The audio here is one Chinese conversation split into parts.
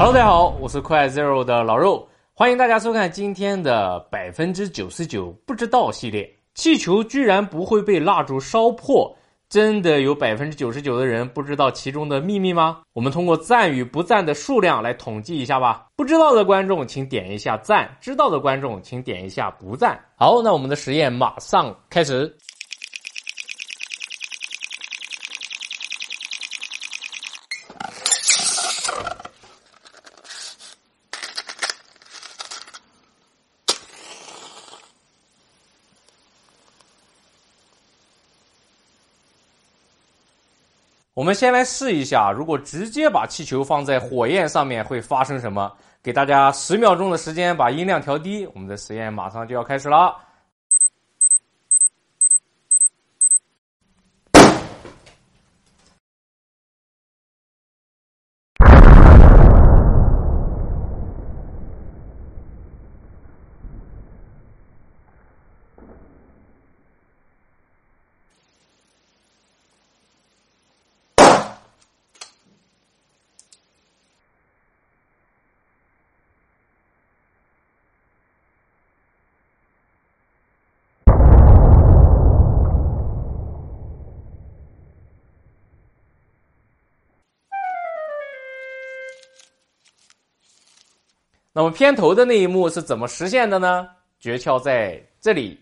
Hello，大家好，我是快 Zero 的老肉，欢迎大家收看今天的百分之九十九不知道系列。气球居然不会被蜡烛烧破，真的有百分之九十九的人不知道其中的秘密吗？我们通过赞与不赞的数量来统计一下吧。不知道的观众请点一下赞，知道的观众请点一下不赞。好，那我们的实验马上开始。我们先来试一下，如果直接把气球放在火焰上面会发生什么？给大家十秒钟的时间把音量调低，我们的实验马上就要开始了。那么片头的那一幕是怎么实现的呢？诀窍在这里。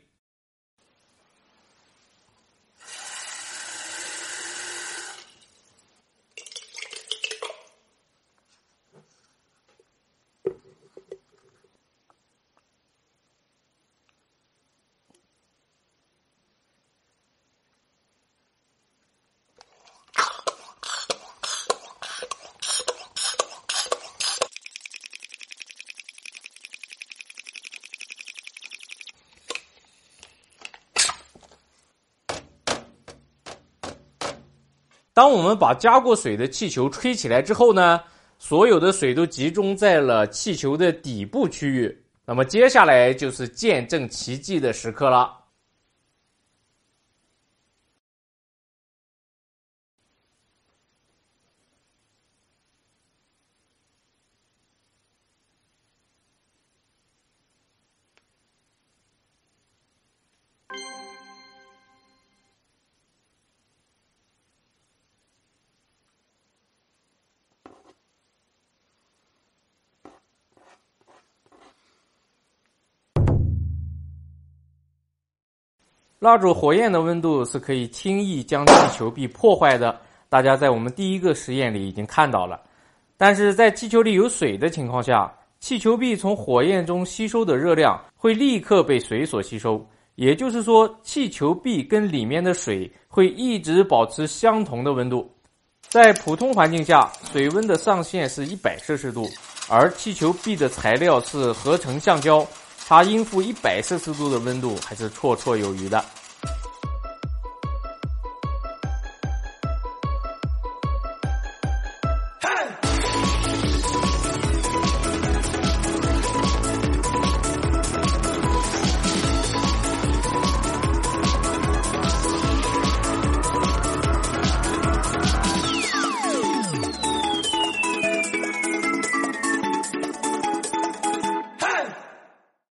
当我们把加过水的气球吹起来之后呢，所有的水都集中在了气球的底部区域。那么接下来就是见证奇迹的时刻了。蜡烛火焰的温度是可以轻易将气球壁破坏的，大家在我们第一个实验里已经看到了。但是在气球里有水的情况下，气球壁从火焰中吸收的热量会立刻被水所吸收，也就是说，气球壁跟里面的水会一直保持相同的温度。在普通环境下，水温的上限是一百摄氏度，而气球壁的材料是合成橡胶。它应付一百摄氏度的温度还是绰绰有余的。